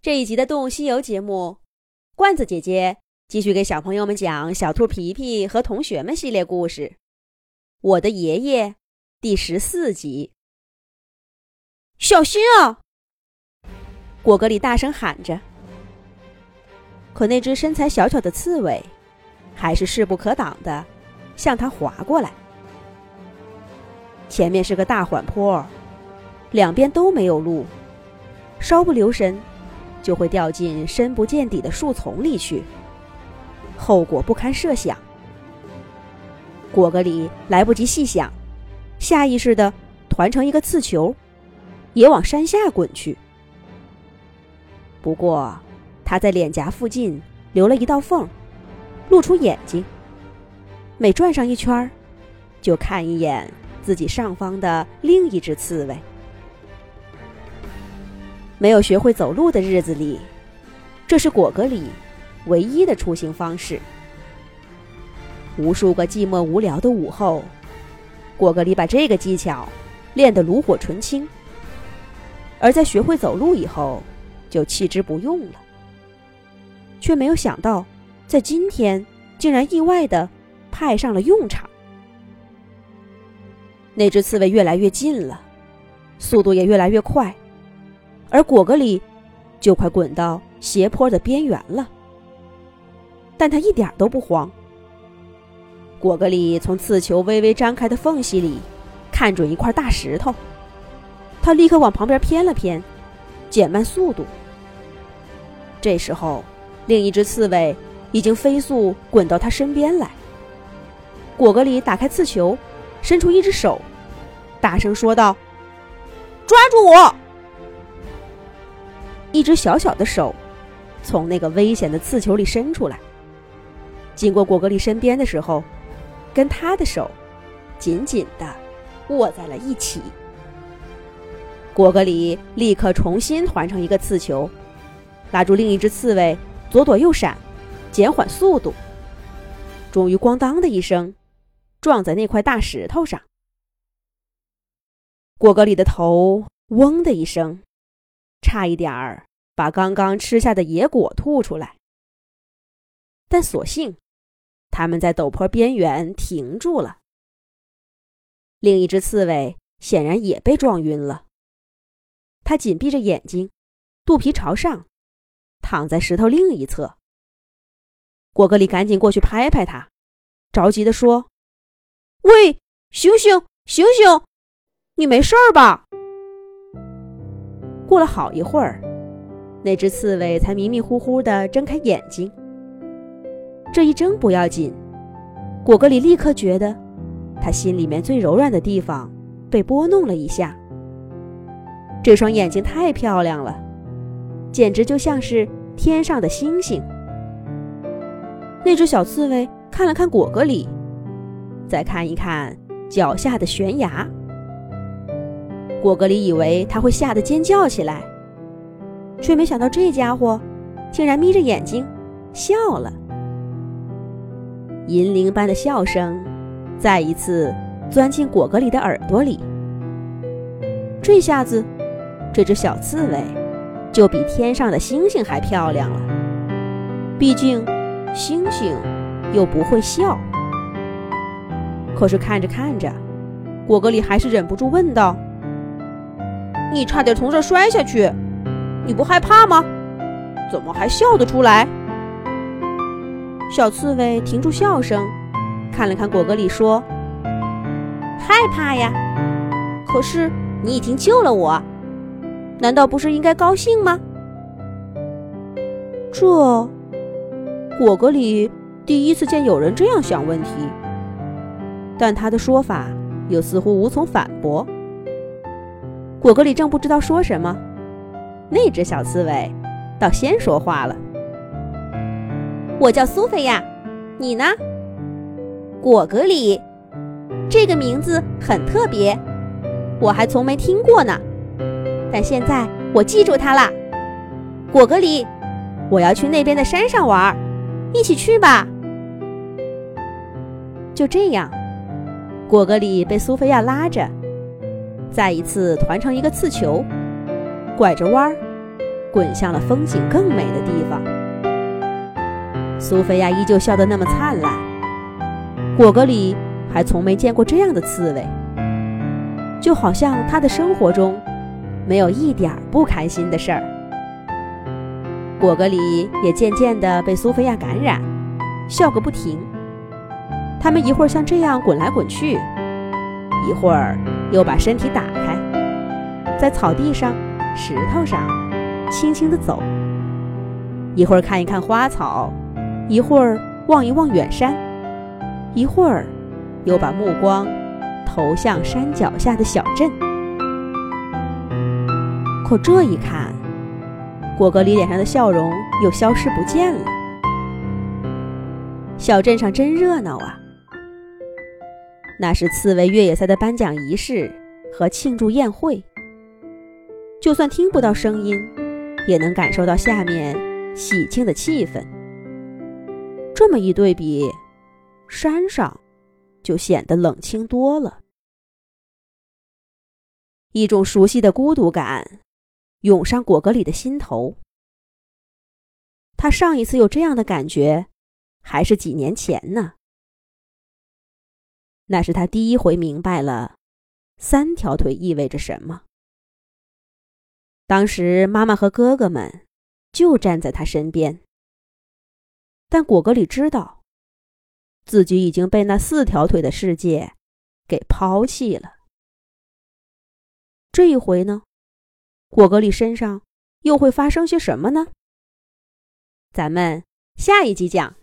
这一集的《动物西游》节目，罐子姐姐继续给小朋友们讲《小兔皮皮和同学们》系列故事，《我的爷爷》第十四集。小心啊！果戈里大声喊着。可那只身材小巧的刺猬，还是势不可挡的向他划过来。前面是个大缓坡，两边都没有路，稍不留神。就会掉进深不见底的树丛里去，后果不堪设想。果戈里来不及细想，下意识的团成一个刺球，也往山下滚去。不过，他在脸颊附近留了一道缝，露出眼睛。每转上一圈就看一眼自己上方的另一只刺猬。没有学会走路的日子里，这是果戈里唯一的出行方式。无数个寂寞无聊的午后，果戈里把这个技巧练得炉火纯青。而在学会走路以后，就弃之不用了。却没有想到，在今天竟然意外的派上了用场。那只刺猬越来越近了，速度也越来越快。而果戈里就快滚到斜坡的边缘了，但他一点都不慌。果戈里从刺球微微张开的缝隙里看准一块大石头，他立刻往旁边偏了偏，减慢速度。这时候，另一只刺猬已经飞速滚到他身边来。果戈里打开刺球，伸出一只手，大声说道：“抓住我！”一只小小的手从那个危险的刺球里伸出来，经过果戈里身边的时候，跟他的手紧紧的握在了一起。果戈里立刻重新团成一个刺球，拉住另一只刺猬，左躲右闪，减缓速度，终于咣当的一声撞在那块大石头上。果戈里的头嗡的一声。差一点儿把刚刚吃下的野果吐出来，但所幸他们在陡坡边缘停住了。另一只刺猬显然也被撞晕了，它紧闭着眼睛，肚皮朝上，躺在石头另一侧。果戈里赶紧过去拍拍它，着急地说：“喂，醒醒，醒醒，你没事吧？”过了好一会儿，那只刺猬才迷迷糊糊地睁开眼睛。这一睁不要紧，果戈里立刻觉得，他心里面最柔软的地方被拨弄了一下。这双眼睛太漂亮了，简直就像是天上的星星。那只小刺猬看了看果戈里，再看一看脚下的悬崖。果戈里以为他会吓得尖叫起来，却没想到这家伙竟然眯着眼睛笑了。银铃般的笑声再一次钻进果戈里的耳朵里。这下子，这只小刺猬就比天上的星星还漂亮了。毕竟，星星又不会笑。可是看着看着，果戈里还是忍不住问道。你差点从这摔下去，你不害怕吗？怎么还笑得出来？小刺猬停住笑声，看了看果戈里，说：“害怕呀，可是你已经救了我，难道不是应该高兴吗？”这，果戈里第一次见有人这样想问题，但他的说法又似乎无从反驳。果戈里正不知道说什么，那只小刺猬倒先说话了：“我叫苏菲亚，你呢？”果戈里，这个名字很特别，我还从没听过呢。但现在我记住它了。果戈里，我要去那边的山上玩，一起去吧。就这样，果戈里被苏菲亚拉着。再一次团成一个刺球，拐着弯儿，滚向了风景更美的地方。苏菲亚依旧笑得那么灿烂，果戈里还从没见过这样的刺猬，就好像他的生活中没有一点不开心的事儿。果戈里也渐渐地被苏菲亚感染，笑个不停。他们一会儿像这样滚来滚去，一会儿又把身体打开，在草地上、石头上轻轻地走，一会儿看一看花草。一会儿望一望远山，一会儿又把目光投向山脚下的小镇。可这一看，果戈里脸上的笑容又消失不见了。小镇上真热闹啊！那是刺猬越野赛的颁奖仪式和庆祝宴会。就算听不到声音，也能感受到下面喜庆的气氛。这么一对比，山上就显得冷清多了。一种熟悉的孤独感涌上果戈里的心头。他上一次有这样的感觉，还是几年前呢。那是他第一回明白了三条腿意味着什么。当时妈妈和哥哥们就站在他身边。但果戈里知道，自己已经被那四条腿的世界给抛弃了。这一回呢，果戈里身上又会发生些什么呢？咱们下一集讲。